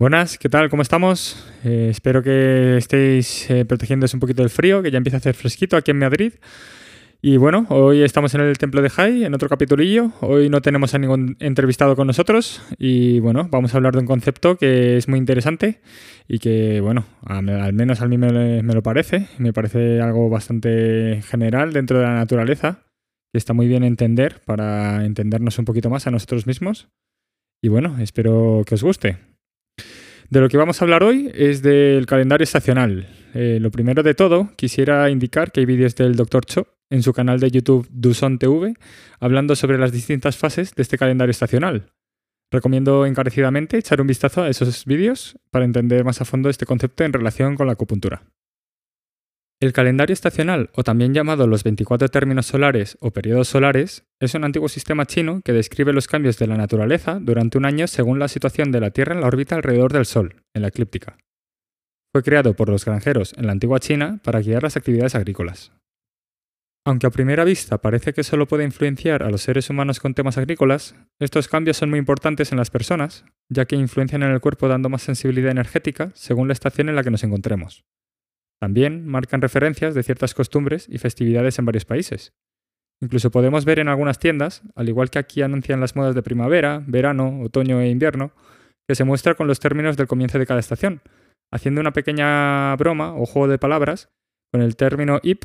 Buenas, ¿qué tal? ¿Cómo estamos? Eh, espero que estéis eh, protegiéndose un poquito del frío, que ya empieza a hacer fresquito aquí en Madrid. Y bueno, hoy estamos en el Templo de Jai, en otro capitulillo. Hoy no tenemos a ningún entrevistado con nosotros y bueno, vamos a hablar de un concepto que es muy interesante y que, bueno, al menos a mí me, me lo parece. Me parece algo bastante general dentro de la naturaleza que está muy bien entender para entendernos un poquito más a nosotros mismos. Y bueno, espero que os guste. De lo que vamos a hablar hoy es del calendario estacional. Eh, lo primero de todo, quisiera indicar que hay vídeos del Dr. Cho en su canal de YouTube Duson TV hablando sobre las distintas fases de este calendario estacional. Recomiendo encarecidamente echar un vistazo a esos vídeos para entender más a fondo este concepto en relación con la acupuntura. El calendario estacional, o también llamado los 24 términos solares o periodos solares, es un antiguo sistema chino que describe los cambios de la naturaleza durante un año según la situación de la Tierra en la órbita alrededor del Sol, en la eclíptica. Fue creado por los granjeros en la antigua China para guiar las actividades agrícolas. Aunque a primera vista parece que solo puede influenciar a los seres humanos con temas agrícolas, estos cambios son muy importantes en las personas, ya que influencian en el cuerpo dando más sensibilidad energética según la estación en la que nos encontremos. También marcan referencias de ciertas costumbres y festividades en varios países. Incluso podemos ver en algunas tiendas, al igual que aquí anuncian las modas de primavera, verano, otoño e invierno, que se muestra con los términos del comienzo de cada estación, haciendo una pequeña broma o juego de palabras con el término ip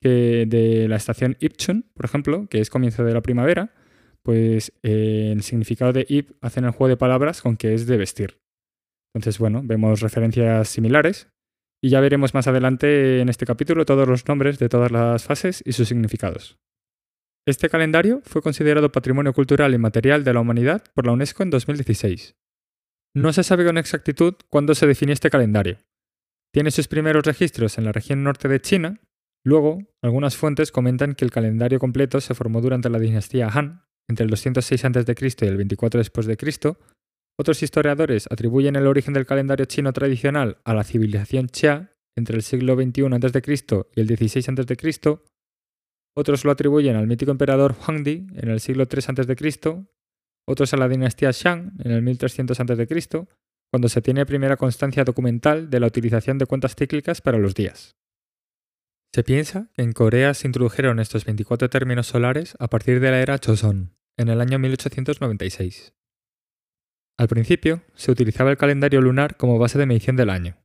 de la estación Ipchun, por ejemplo, que es comienzo de la primavera, pues eh, el significado de ip hacen el juego de palabras con que es de vestir. Entonces, bueno, vemos referencias similares y ya veremos más adelante en este capítulo todos los nombres de todas las fases y sus significados. Este calendario fue considerado Patrimonio Cultural y Material de la Humanidad por la UNESCO en 2016. No se sabe con exactitud cuándo se definió este calendario. Tiene sus primeros registros en la región norte de China. Luego, algunas fuentes comentan que el calendario completo se formó durante la dinastía Han, entre el 206 a.C. y el 24 después de Cristo, otros historiadores atribuyen el origen del calendario chino tradicional a la civilización Xia entre el siglo XXI a.C. y el XVI a.C. Otros lo atribuyen al mítico emperador Huangdi en el siglo III a.C. Otros a la dinastía Shang en el 1300 a.C., cuando se tiene primera constancia documental de la utilización de cuentas cíclicas para los días. Se piensa que en Corea se introdujeron estos 24 términos solares a partir de la era Joseon, en el año 1896. Al principio, se utilizaba el calendario lunar como base de medición del año.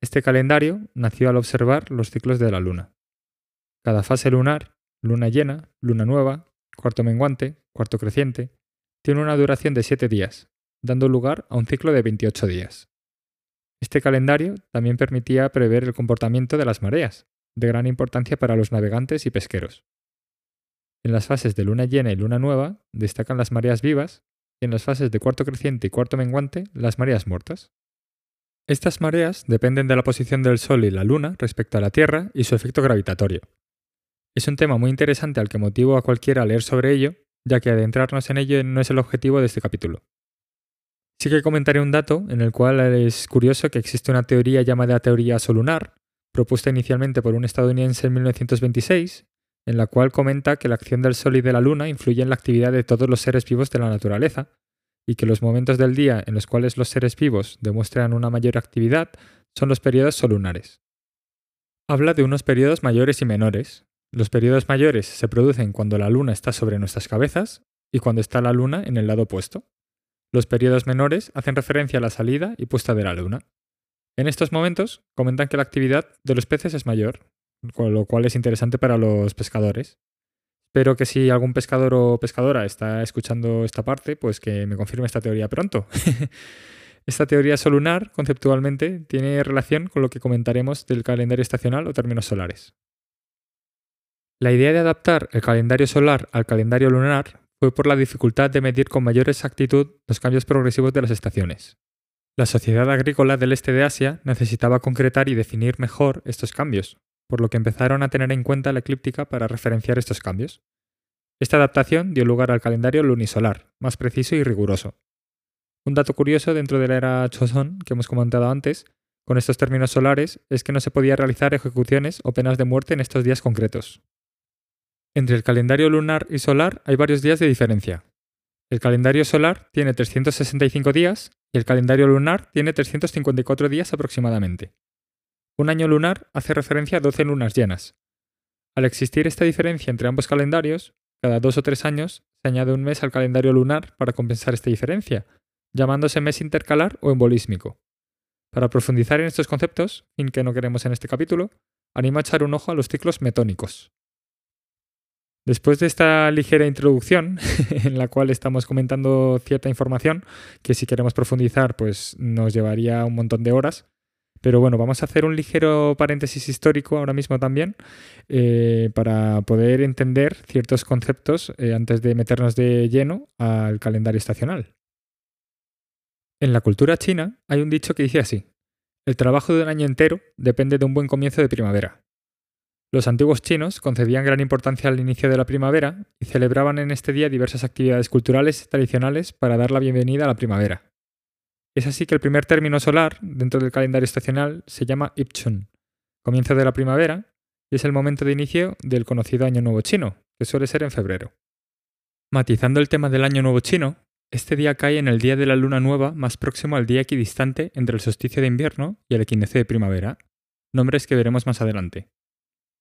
Este calendario nació al observar los ciclos de la luna. Cada fase lunar, luna llena, luna nueva, cuarto menguante, cuarto creciente, tiene una duración de 7 días, dando lugar a un ciclo de 28 días. Este calendario también permitía prever el comportamiento de las mareas, de gran importancia para los navegantes y pesqueros. En las fases de luna llena y luna nueva destacan las mareas vivas, en las fases de cuarto creciente y cuarto menguante las mareas muertas. Estas mareas dependen de la posición del Sol y la Luna respecto a la Tierra y su efecto gravitatorio. Es un tema muy interesante al que motivo a cualquiera a leer sobre ello, ya que adentrarnos en ello no es el objetivo de este capítulo. Sí que comentaré un dato en el cual es curioso que existe una teoría llamada teoría solunar, propuesta inicialmente por un estadounidense en 1926, en la cual comenta que la acción del Sol y de la Luna influye en la actividad de todos los seres vivos de la naturaleza, y que los momentos del día en los cuales los seres vivos demuestran una mayor actividad son los periodos solunares. Habla de unos periodos mayores y menores. Los periodos mayores se producen cuando la Luna está sobre nuestras cabezas y cuando está la Luna en el lado opuesto. Los periodos menores hacen referencia a la salida y puesta de la Luna. En estos momentos comentan que la actividad de los peces es mayor, con lo cual es interesante para los pescadores. Espero que si algún pescador o pescadora está escuchando esta parte, pues que me confirme esta teoría pronto. esta teoría solunar, conceptualmente, tiene relación con lo que comentaremos del calendario estacional o términos solares. La idea de adaptar el calendario solar al calendario lunar fue por la dificultad de medir con mayor exactitud los cambios progresivos de las estaciones. La sociedad agrícola del este de Asia necesitaba concretar y definir mejor estos cambios, por lo que empezaron a tener en cuenta la eclíptica para referenciar estos cambios. Esta adaptación dio lugar al calendario lunisolar, más preciso y riguroso. Un dato curioso dentro de la era Choson que hemos comentado antes, con estos términos solares, es que no se podía realizar ejecuciones o penas de muerte en estos días concretos. Entre el calendario lunar y solar hay varios días de diferencia. El calendario solar tiene 365 días y el calendario lunar tiene 354 días aproximadamente. Un año lunar hace referencia a 12 lunas llenas. Al existir esta diferencia entre ambos calendarios, cada dos o tres años se añade un mes al calendario lunar para compensar esta diferencia, llamándose mes intercalar o embolísmico. Para profundizar en estos conceptos, fin que no queremos en este capítulo, animo a echar un ojo a los ciclos metónicos. Después de esta ligera introducción, en la cual estamos comentando cierta información, que si queremos profundizar, pues nos llevaría un montón de horas, pero bueno, vamos a hacer un ligero paréntesis histórico ahora mismo también eh, para poder entender ciertos conceptos eh, antes de meternos de lleno al calendario estacional. En la cultura china hay un dicho que dice así, el trabajo de un año entero depende de un buen comienzo de primavera. Los antiguos chinos concedían gran importancia al inicio de la primavera y celebraban en este día diversas actividades culturales tradicionales para dar la bienvenida a la primavera. Es así que el primer término solar dentro del calendario estacional se llama Ipchun, comienzo de la primavera, y es el momento de inicio del conocido Año Nuevo Chino, que suele ser en febrero. Matizando el tema del Año Nuevo Chino, este día cae en el día de la luna nueva más próximo al día equidistante entre el solsticio de invierno y el equinoccio de primavera, nombres que veremos más adelante.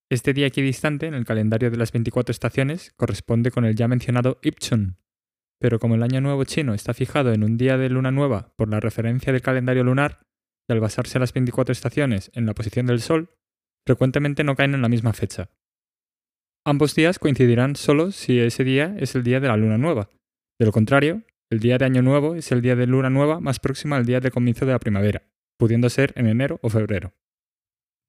Este día equidistante en el calendario de las 24 estaciones corresponde con el ya mencionado Ipchun, pero como el año nuevo chino está fijado en un día de luna nueva por la referencia del calendario lunar, y al basarse las 24 estaciones en la posición del Sol, frecuentemente no caen en la misma fecha. Ambos días coincidirán solo si ese día es el día de la luna nueva. De lo contrario, el día de año nuevo es el día de luna nueva más próximo al día de comienzo de la primavera, pudiendo ser en enero o febrero.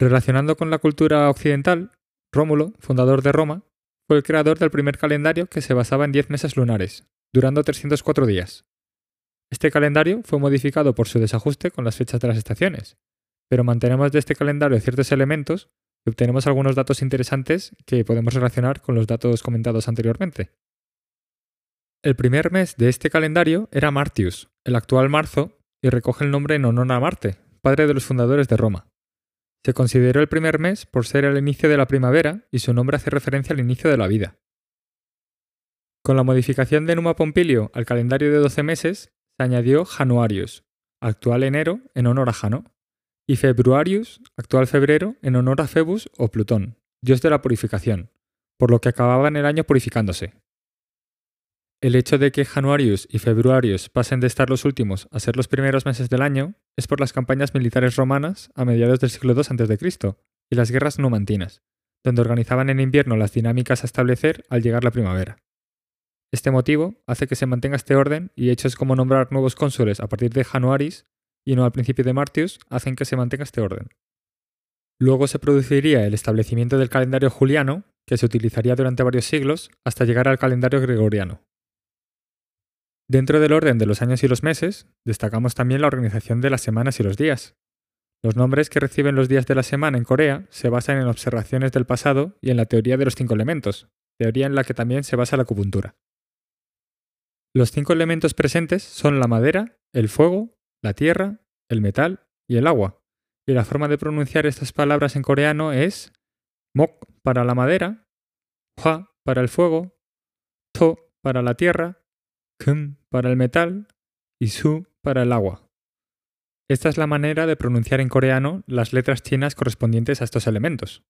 Relacionando con la cultura occidental, Rómulo, fundador de Roma, fue el creador del primer calendario que se basaba en 10 meses lunares, durando 304 días. Este calendario fue modificado por su desajuste con las fechas de las estaciones, pero mantenemos de este calendario ciertos elementos y obtenemos algunos datos interesantes que podemos relacionar con los datos comentados anteriormente. El primer mes de este calendario era Martius, el actual marzo, y recoge el nombre en honor a Marte, padre de los fundadores de Roma. Se consideró el primer mes por ser el inicio de la primavera y su nombre hace referencia al inicio de la vida. Con la modificación de Numa Pompilio al calendario de 12 meses, se añadió Januarius, actual enero, en honor a Jano, y Februarius, actual febrero, en honor a Febus o Plutón, dios de la purificación, por lo que acababan el año purificándose. El hecho de que Januarius y Februarius pasen de estar los últimos a ser los primeros meses del año es por las campañas militares romanas a mediados del siglo II a.C. y las guerras numantinas, donde organizaban en invierno las dinámicas a establecer al llegar la primavera. Este motivo hace que se mantenga este orden y hechos como nombrar nuevos cónsules a partir de Januaris y no al principio de Martius hacen que se mantenga este orden. Luego se produciría el establecimiento del calendario juliano, que se utilizaría durante varios siglos hasta llegar al calendario gregoriano. Dentro del orden de los años y los meses, destacamos también la organización de las semanas y los días. Los nombres que reciben los días de la semana en Corea se basan en observaciones del pasado y en la teoría de los cinco elementos, teoría en la que también se basa la acupuntura. Los cinco elementos presentes son la madera, el fuego, la tierra, el metal y el agua. Y la forma de pronunciar estas palabras en coreano es mok para la madera, hwa para el fuego, to para la tierra, kum para el metal y su para el agua. Esta es la manera de pronunciar en coreano las letras chinas correspondientes a estos elementos.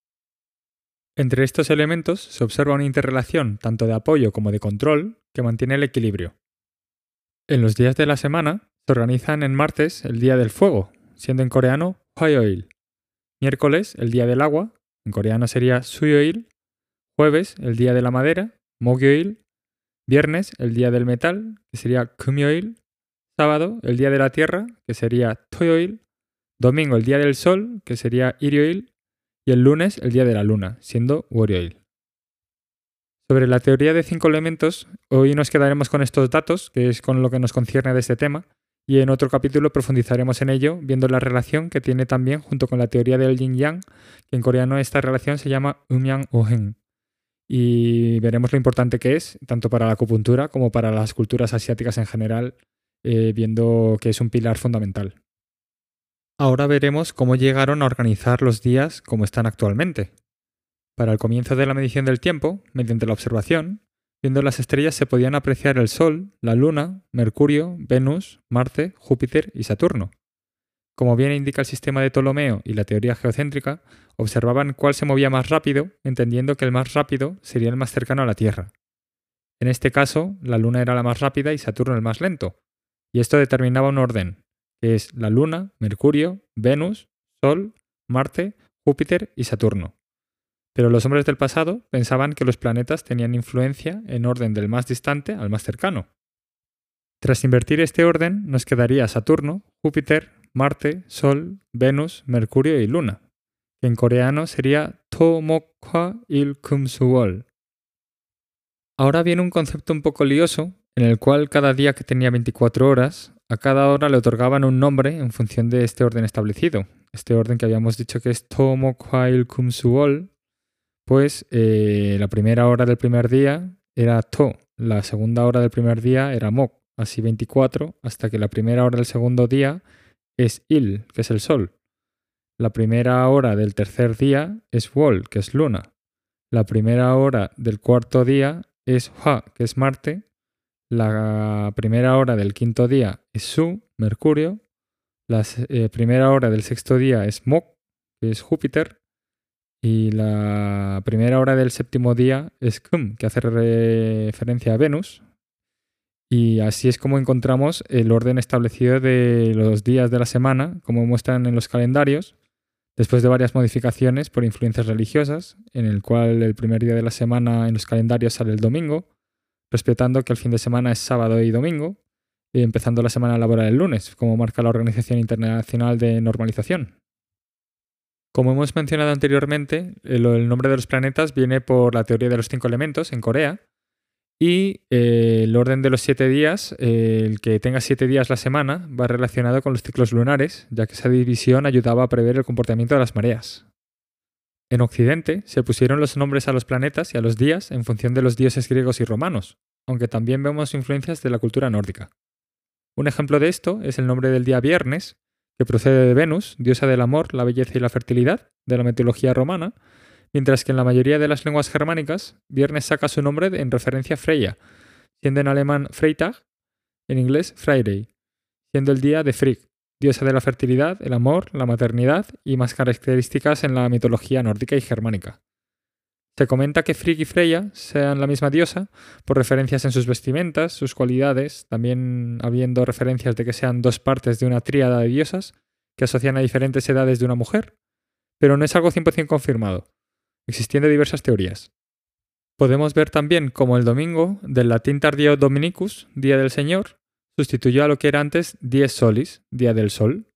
Entre estos elementos se observa una interrelación tanto de apoyo como de control que mantiene el equilibrio. En los días de la semana se organizan en martes el Día del Fuego, siendo en coreano Hwayoil. Miércoles el Día del Agua, en coreano sería Suyoil. Jueves el Día de la Madera, Mogyoil. Viernes el Día del Metal, que sería Kumyoil. Sábado el Día de la Tierra, que sería Toyoil. Domingo el Día del Sol, que sería Irioil y el lunes el día de la luna, siendo Warioil. Sobre la teoría de cinco elementos, hoy nos quedaremos con estos datos, que es con lo que nos concierne de este tema, y en otro capítulo profundizaremos en ello, viendo la relación que tiene también junto con la teoría del yin yang, que en coreano esta relación se llama umyang ohen. Y veremos lo importante que es, tanto para la acupuntura como para las culturas asiáticas en general, eh, viendo que es un pilar fundamental. Ahora veremos cómo llegaron a organizar los días como están actualmente. Para el comienzo de la medición del tiempo, mediante la observación, viendo las estrellas se podían apreciar el Sol, la Luna, Mercurio, Venus, Marte, Júpiter y Saturno. Como bien indica el sistema de Ptolomeo y la teoría geocéntrica, observaban cuál se movía más rápido, entendiendo que el más rápido sería el más cercano a la Tierra. En este caso, la Luna era la más rápida y Saturno el más lento, y esto determinaba un orden, que es la Luna, Mercurio, Venus, Sol, Marte, Júpiter y Saturno. Pero los hombres del pasado pensaban que los planetas tenían influencia en orden del más distante al más cercano. Tras invertir este orden, nos quedaría Saturno, Júpiter, Marte, Sol, Venus, Mercurio y Luna, que en coreano sería Tomokwa il Kumsuol. Ahora viene un concepto un poco lioso, en el cual cada día que tenía 24 horas, a cada hora le otorgaban un nombre en función de este orden establecido. Este orden que habíamos dicho que es Tomokwa il Kumsuol, pues eh, la primera hora del primer día era To, la segunda hora del primer día era Mok, así 24, hasta que la primera hora del segundo día es Il, que es el Sol. La primera hora del tercer día es Wol, que es Luna. La primera hora del cuarto día es Hua, que es Marte. La primera hora del quinto día es Su, Mercurio. La eh, primera hora del sexto día es Mok, que es Júpiter. Y la primera hora del séptimo día es Kum, que hace referencia a Venus, y así es como encontramos el orden establecido de los días de la semana, como muestran en los calendarios, después de varias modificaciones por influencias religiosas, en el cual el primer día de la semana en los calendarios sale el domingo, respetando que el fin de semana es sábado y domingo, y empezando la semana laboral el lunes, como marca la Organización Internacional de Normalización. Como hemos mencionado anteriormente, el nombre de los planetas viene por la teoría de los cinco elementos en Corea, y eh, el orden de los siete días, eh, el que tenga siete días la semana, va relacionado con los ciclos lunares, ya que esa división ayudaba a prever el comportamiento de las mareas. En Occidente se pusieron los nombres a los planetas y a los días en función de los dioses griegos y romanos, aunque también vemos influencias de la cultura nórdica. Un ejemplo de esto es el nombre del día viernes, que procede de Venus, diosa del amor, la belleza y la fertilidad, de la mitología romana, mientras que en la mayoría de las lenguas germánicas, viernes saca su nombre en referencia a Freya, siendo en alemán Freitag, en inglés Friday, siendo el día de Frigg, diosa de la fertilidad, el amor, la maternidad y más características en la mitología nórdica y germánica. Se comenta que Frigg y Freya sean la misma diosa por referencias en sus vestimentas, sus cualidades, también habiendo referencias de que sean dos partes de una tríada de diosas que asocian a diferentes edades de una mujer, pero no es algo 100% confirmado existiendo diversas teorías. Podemos ver también cómo el domingo, del latín tardío Dominicus, Día del Señor, sustituyó a lo que era antes Dies Solis, Día del Sol,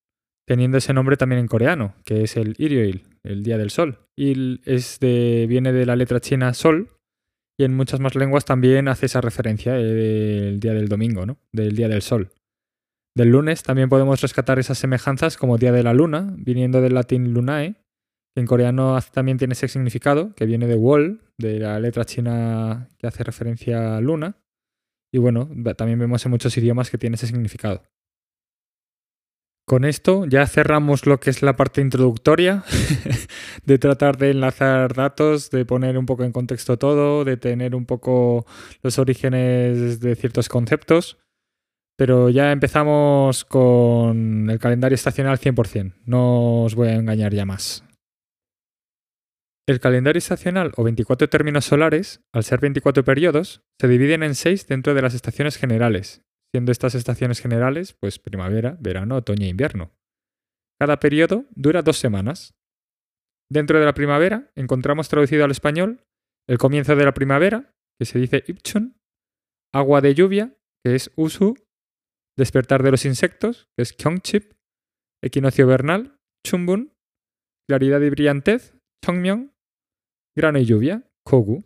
teniendo ese nombre también en coreano, que es el Irioil, el Día del Sol. Il es de, viene de la letra china Sol, y en muchas más lenguas también hace esa referencia del día del domingo, ¿no? del día del sol. Del lunes también podemos rescatar esas semejanzas como día de la luna, viniendo del latín lunae, en coreano también tiene ese significado, que viene de wol, de la letra china que hace referencia a luna. Y bueno, también vemos en muchos idiomas que tiene ese significado. Con esto ya cerramos lo que es la parte introductoria, de tratar de enlazar datos, de poner un poco en contexto todo, de tener un poco los orígenes de ciertos conceptos. Pero ya empezamos con el calendario estacional 100%, no os voy a engañar ya más. El calendario estacional o 24 términos solares, al ser 24 periodos, se dividen en 6 dentro de las estaciones generales, siendo estas estaciones generales pues primavera, verano, otoño e invierno. Cada periodo dura dos semanas. Dentro de la primavera encontramos traducido al español el comienzo de la primavera, que se dice Ipchun, agua de lluvia, que es Usu, despertar de los insectos, que es Kyongchip, equinoccio vernal, Chumbun, claridad y brillantez, Chongmyeong, grano y lluvia, Kogu.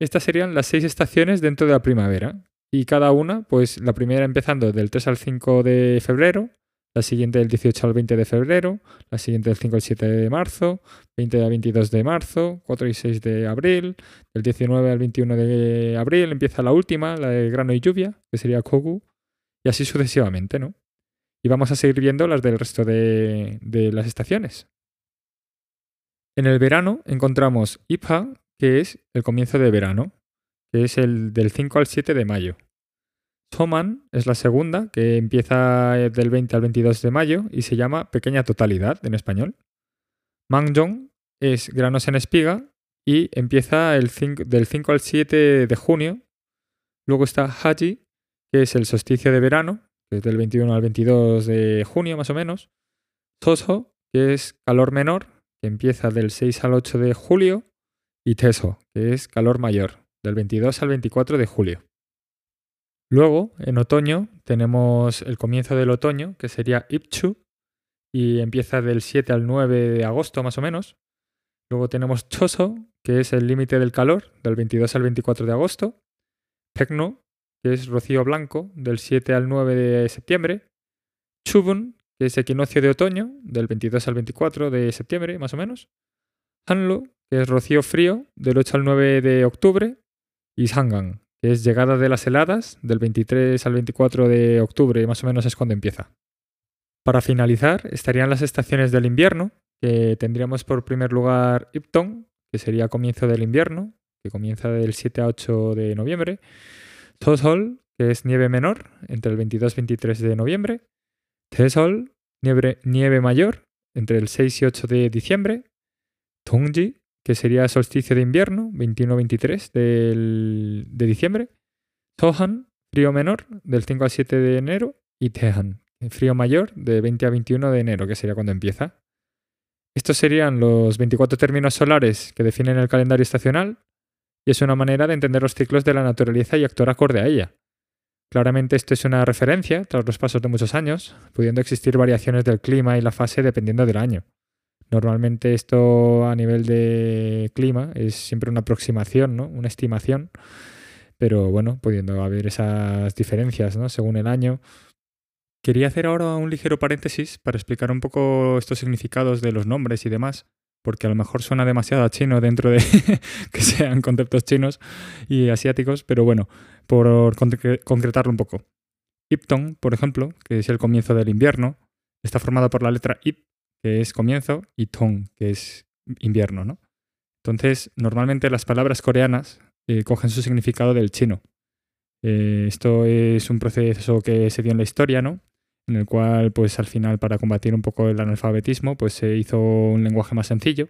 Estas serían las seis estaciones dentro de la primavera. Y cada una, pues la primera empezando del 3 al 5 de febrero, la siguiente del 18 al 20 de febrero, la siguiente del 5 al 7 de marzo, 20 al 22 de marzo, 4 y 6 de abril, del 19 al 21 de abril empieza la última, la de grano y lluvia, que sería Kogu, y así sucesivamente, ¿no? Y vamos a seguir viendo las del resto de, de las estaciones. En el verano encontramos Ipha, que es el comienzo de verano. que es el del 5 al 7 de mayo. Soman es la segunda, que empieza del 20 al 22 de mayo y se llama Pequeña Totalidad en español. Mangjong es granos en espiga y empieza el del 5 al 7 de junio. Luego está Haji, que es el solsticio de verano, que es del 21 al 22 de junio más o menos. Soso, que es calor menor, que empieza del 6 al 8 de julio. Y Teso, que es calor mayor, del 22 al 24 de julio. Luego, en otoño, tenemos el comienzo del otoño, que sería Ipchu, y empieza del 7 al 9 de agosto más o menos. Luego tenemos Choso, que es el límite del calor, del 22 al 24 de agosto. Pekno, que es rocío blanco, del 7 al 9 de septiembre. Chubun, que es equinoccio de otoño, del 22 al 24 de septiembre, más o menos. Hanlo, que es rocío frío, del 8 al 9 de octubre. Y Sangan, que es llegada de las heladas, del 23 al 24 de octubre, más o menos es cuando empieza. Para finalizar, estarían las estaciones del invierno, que tendríamos por primer lugar Ipton, que sería comienzo del invierno, que comienza del 7 a 8 de noviembre. Tosol, que es nieve menor, entre el 22 y 23 de noviembre. Tesol, nieve, nieve mayor, entre el 6 y 8 de diciembre. Tongji, que sería solsticio de invierno, 21-23 de diciembre. Sohan, frío menor, del 5 al 7 de enero. Y Tehan, frío mayor, de 20 a 21 de enero, que sería cuando empieza. Estos serían los 24 términos solares que definen el calendario estacional y es una manera de entender los ciclos de la naturaleza y actuar acorde a ella. Claramente esto es una referencia tras los pasos de muchos años, pudiendo existir variaciones del clima y la fase dependiendo del año. Normalmente esto a nivel de clima es siempre una aproximación, ¿no? una estimación, pero bueno, pudiendo haber esas diferencias ¿no? según el año. Quería hacer ahora un ligero paréntesis para explicar un poco estos significados de los nombres y demás, porque a lo mejor suena demasiado chino dentro de que sean conceptos chinos y asiáticos, pero bueno, por concretarlo un poco. Ipton, por ejemplo, que es el comienzo del invierno, está formado por la letra Ip, que es comienzo, y Tong, que es invierno, ¿no? Entonces, normalmente las palabras coreanas eh, cogen su significado del chino. Eh, esto es un proceso que se dio en la historia, ¿no? En el cual, pues al final, para combatir un poco el analfabetismo, pues se hizo un lenguaje más sencillo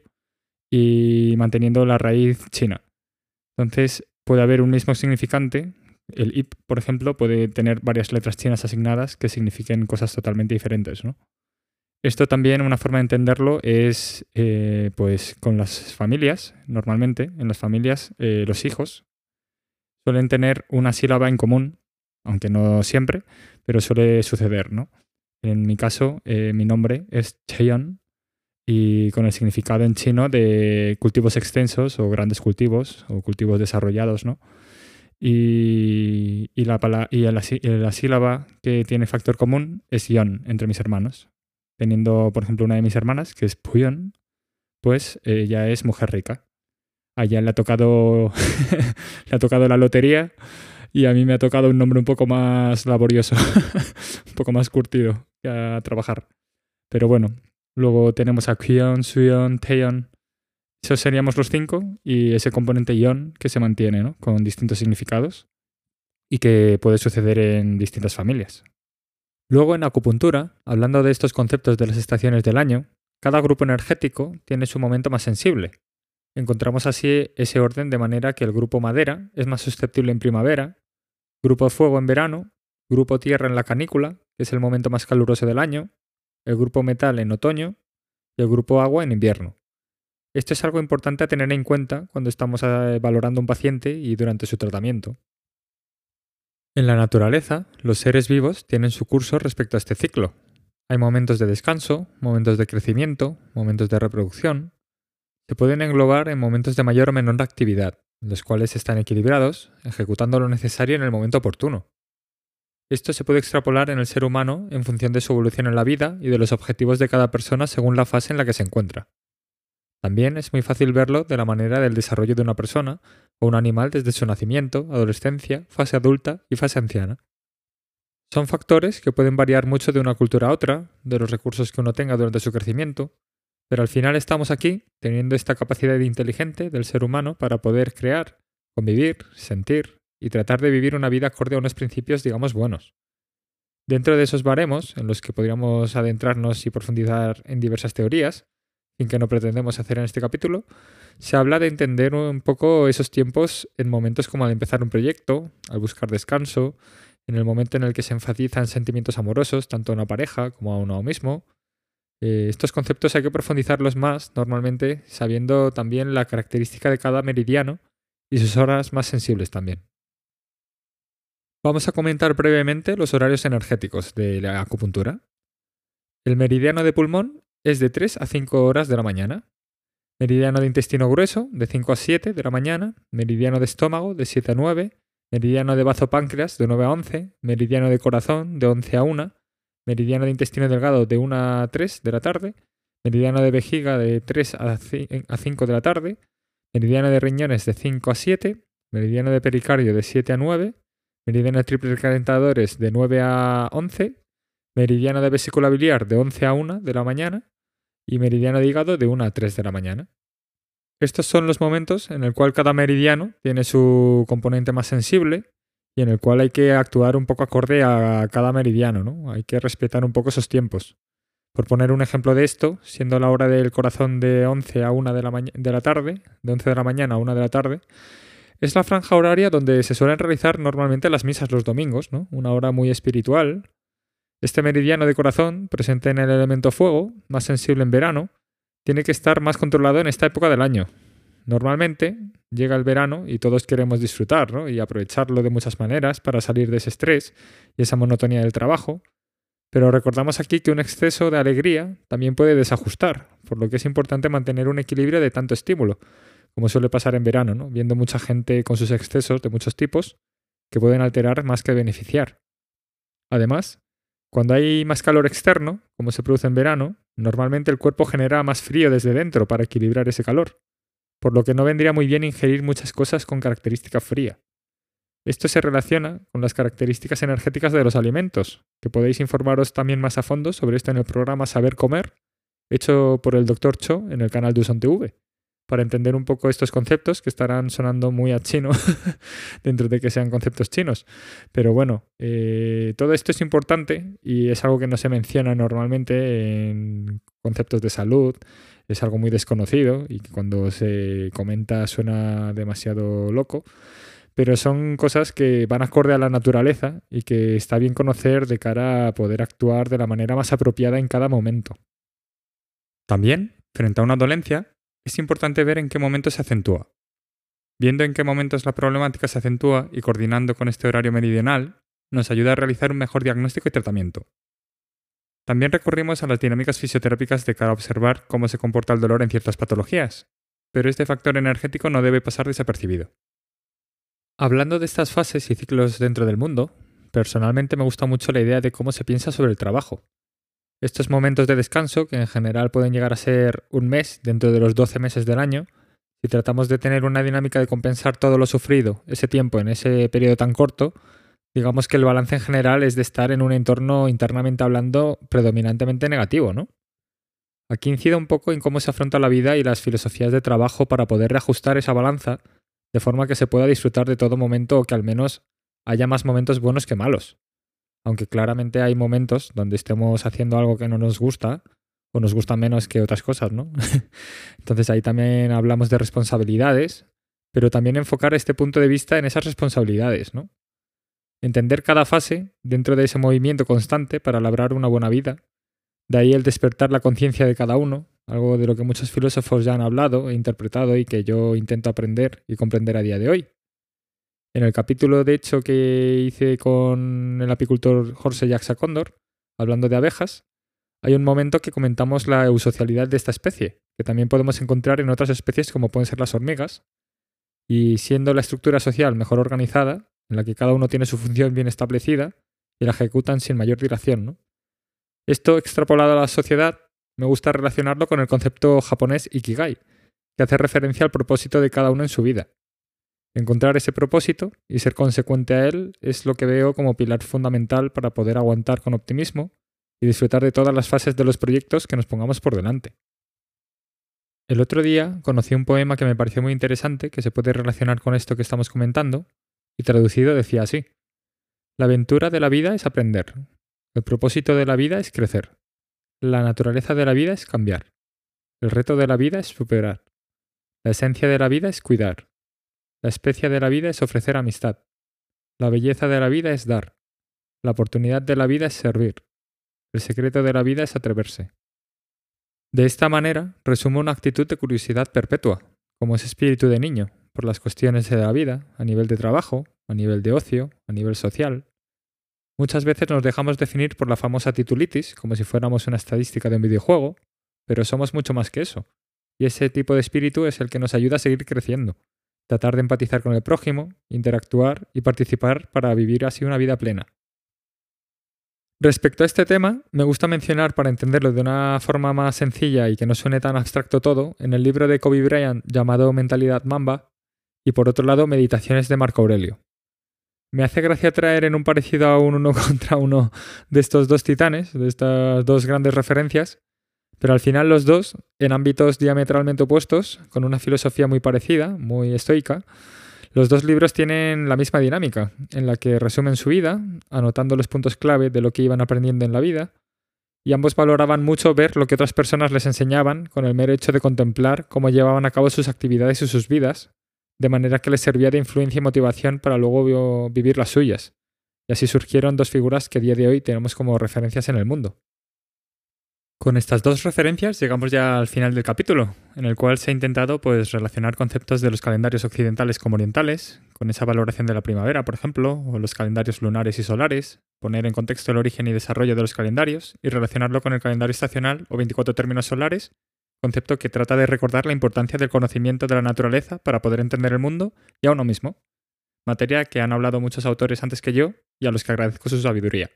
y manteniendo la raíz china. Entonces, puede haber un mismo significante. El IP, por ejemplo, puede tener varias letras chinas asignadas que signifiquen cosas totalmente diferentes, ¿no? Esto también, una forma de entenderlo es, eh, pues, con las familias, normalmente, en las familias, eh, los hijos suelen tener una sílaba en común aunque no siempre, pero suele suceder, ¿no? En mi caso, eh, mi nombre es Cheyon y con el significado en chino de cultivos extensos o grandes cultivos o cultivos desarrollados, ¿no? Y, la, y la, sílaba que tiene factor común es yon entre mis hermanos. Teniendo, por ejemplo, una de mis hermanas, que es Puyon, pues ella es mujer rica. A ella le ha tocado, le ha tocado la lotería y a mí me ha tocado un nombre un poco más laborioso, un poco más curtido a trabajar. Pero bueno, luego tenemos a Kyon, Suyon, Taeyon. Esos seríamos los cinco y ese componente Yon que se mantiene, ¿no? Con distintos significados y que puede suceder en distintas familias. Luego en acupuntura, hablando de estos conceptos de las estaciones del año, cada grupo energético tiene su momento más sensible. Encontramos así ese orden de manera que el grupo madera es más susceptible en primavera Grupo Fuego en verano, Grupo Tierra en la canícula, que es el momento más caluroso del año, el Grupo Metal en otoño y el Grupo Agua en invierno. Esto es algo importante a tener en cuenta cuando estamos eh, valorando un paciente y durante su tratamiento. En la naturaleza, los seres vivos tienen su curso respecto a este ciclo. Hay momentos de descanso, momentos de crecimiento, momentos de reproducción. Se pueden englobar en momentos de mayor o menor actividad los cuales están equilibrados, ejecutando lo necesario en el momento oportuno. Esto se puede extrapolar en el ser humano en función de su evolución en la vida y de los objetivos de cada persona según la fase en la que se encuentra. También es muy fácil verlo de la manera del desarrollo de una persona o un animal desde su nacimiento, adolescencia, fase adulta y fase anciana. Son factores que pueden variar mucho de una cultura a otra, de los recursos que uno tenga durante su crecimiento, pero al final estamos aquí teniendo esta capacidad inteligente del ser humano para poder crear convivir, sentir y tratar de vivir una vida acorde a unos principios, digamos, buenos. Dentro de esos baremos, en los que podríamos adentrarnos y profundizar en diversas teorías, sin que no pretendemos hacer en este capítulo, se habla de entender un poco esos tiempos en momentos como al empezar un proyecto, al buscar descanso, en el momento en el que se enfatizan sentimientos amorosos, tanto a una pareja como a uno mismo. Eh, estos conceptos hay que profundizarlos más, normalmente sabiendo también la característica de cada meridiano y sus horas más sensibles también. Vamos a comentar brevemente los horarios energéticos de la acupuntura. El meridiano de pulmón es de 3 a 5 horas de la mañana. Meridiano de intestino grueso de 5 a 7 de la mañana. Meridiano de estómago de 7 a 9. Meridiano de bazo páncreas de 9 a 11. Meridiano de corazón de 11 a 1. Meridiano de intestino delgado de 1 a 3 de la tarde. Meridiano de vejiga de 3 a 5 de la tarde. Meridiano de riñones de 5 a 7. Meridiano de pericardio de 7 a 9. Meridiano de triples calentadores de 9 a 11. Meridiano de vesícula biliar de 11 a 1 de la mañana y meridiano de hígado de 1 a 3 de la mañana. Estos son los momentos en el cual cada meridiano tiene su componente más sensible y en el cual hay que actuar un poco acorde a cada meridiano, ¿no? Hay que respetar un poco esos tiempos. Por poner un ejemplo de esto, siendo la hora del corazón de 11 a 1 de la, de la tarde, de 11 de la mañana a 1 de la tarde, es la franja horaria donde se suelen realizar normalmente las misas los domingos, ¿no? Una hora muy espiritual, este meridiano de corazón, presente en el elemento fuego, más sensible en verano, tiene que estar más controlado en esta época del año. Normalmente llega el verano y todos queremos disfrutar y aprovecharlo de muchas maneras para salir de ese estrés y esa monotonía del trabajo, pero recordamos aquí que un exceso de alegría también puede desajustar, por lo que es importante mantener un equilibrio de tanto estímulo, como suele pasar en verano, ¿no? viendo mucha gente con sus excesos de muchos tipos que pueden alterar más que beneficiar. Además, cuando hay más calor externo, como se produce en verano, normalmente el cuerpo genera más frío desde dentro para equilibrar ese calor, por lo que no vendría muy bien ingerir muchas cosas con característica fría. Esto se relaciona con las características energéticas de los alimentos, que podéis informaros también más a fondo sobre esto en el programa Saber Comer, hecho por el Dr. Cho en el canal de Uson TV para entender un poco estos conceptos que estarán sonando muy a chino dentro de que sean conceptos chinos. Pero bueno, eh, todo esto es importante y es algo que no se menciona normalmente en conceptos de salud. Es algo muy desconocido y que cuando se comenta suena demasiado loco. Pero son cosas que van acorde a la naturaleza y que está bien conocer de cara a poder actuar de la manera más apropiada en cada momento. También, frente a una dolencia, es importante ver en qué momento se acentúa. Viendo en qué momentos la problemática se acentúa y coordinando con este horario meridional, nos ayuda a realizar un mejor diagnóstico y tratamiento. También recurrimos a las dinámicas fisioterápicas de cara a observar cómo se comporta el dolor en ciertas patologías, pero este factor energético no debe pasar desapercibido. Hablando de estas fases y ciclos dentro del mundo, personalmente me gusta mucho la idea de cómo se piensa sobre el trabajo, estos momentos de descanso, que en general pueden llegar a ser un mes dentro de los 12 meses del año, si tratamos de tener una dinámica de compensar todo lo sufrido, ese tiempo, en ese periodo tan corto, digamos que el balance en general es de estar en un entorno internamente hablando predominantemente negativo, ¿no? Aquí incide un poco en cómo se afronta la vida y las filosofías de trabajo para poder reajustar esa balanza de forma que se pueda disfrutar de todo momento o que al menos haya más momentos buenos que malos aunque claramente hay momentos donde estemos haciendo algo que no nos gusta o nos gusta menos que otras cosas, ¿no? Entonces ahí también hablamos de responsabilidades, pero también enfocar este punto de vista en esas responsabilidades, ¿no? Entender cada fase dentro de ese movimiento constante para labrar una buena vida. De ahí el despertar la conciencia de cada uno, algo de lo que muchos filósofos ya han hablado e interpretado y que yo intento aprender y comprender a día de hoy. En el capítulo, de hecho, que hice con el apicultor Jorge Jaxa Cóndor, hablando de abejas, hay un momento que comentamos la eusocialidad de esta especie, que también podemos encontrar en otras especies como pueden ser las hormigas, y siendo la estructura social mejor organizada, en la que cada uno tiene su función bien establecida y la ejecutan sin mayor dilación. Esto extrapolado a la sociedad, me gusta relacionarlo con el concepto japonés Ikigai, que hace referencia al propósito de cada uno en su vida. Encontrar ese propósito y ser consecuente a él es lo que veo como pilar fundamental para poder aguantar con optimismo y disfrutar de todas las fases de los proyectos que nos pongamos por delante. El otro día conocí un poema que me pareció muy interesante, que se puede relacionar con esto que estamos comentando, y traducido decía así. La aventura de la vida es aprender. El propósito de la vida es crecer. La naturaleza de la vida es cambiar. El reto de la vida es superar. La esencia de la vida es cuidar. La especie de la vida es ofrecer amistad. La belleza de la vida es dar. La oportunidad de la vida es servir. El secreto de la vida es atreverse. De esta manera, resumo una actitud de curiosidad perpetua, como ese espíritu de niño, por las cuestiones de la vida, a nivel de trabajo, a nivel de ocio, a nivel social. Muchas veces nos dejamos definir por la famosa titulitis, como si fuéramos una estadística de un videojuego, pero somos mucho más que eso. Y ese tipo de espíritu es el que nos ayuda a seguir creciendo, tratar de empatizar con el prójimo, interactuar y participar para vivir así una vida plena. Respecto a este tema, me gusta mencionar para entenderlo de una forma más sencilla y que no suene tan abstracto todo, en el libro de Kobe Bryant llamado Mentalidad Mamba y por otro lado Meditaciones de Marco Aurelio. Me hace gracia traer en un parecido a un uno contra uno de estos dos titanes, de estas dos grandes referencias, pero al final los dos, en ámbitos diametralmente opuestos, con una filosofía muy parecida, muy estoica, los dos libros tienen la misma dinámica, en la que resumen su vida, anotando los puntos clave de lo que iban aprendiendo en la vida, y ambos valoraban mucho ver lo que otras personas les enseñaban con el mero hecho de contemplar cómo llevaban a cabo sus actividades y sus vidas, de manera que les servía de influencia y motivación para luego vivir las suyas. Y así surgieron dos figuras que a día de hoy tenemos como referencias en el mundo. Con estas dos referencias llegamos ya al final del capítulo, en el cual se ha intentado pues, relacionar conceptos de los calendarios occidentales como orientales, con esa valoración de la primavera, por ejemplo, o los calendarios lunares y solares, poner en contexto el origen y desarrollo de los calendarios y relacionarlo con el calendario estacional o 24 términos solares, concepto que trata de recordar la importancia del conocimiento de la naturaleza para poder entender el mundo y a uno mismo, materia que han hablado muchos autores antes que yo y a los que agradezco su sabiduría.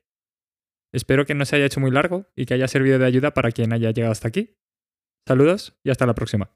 Espero que no se haya hecho muy largo y que haya servido de ayuda para quien haya llegado hasta aquí. Saludos y hasta la próxima.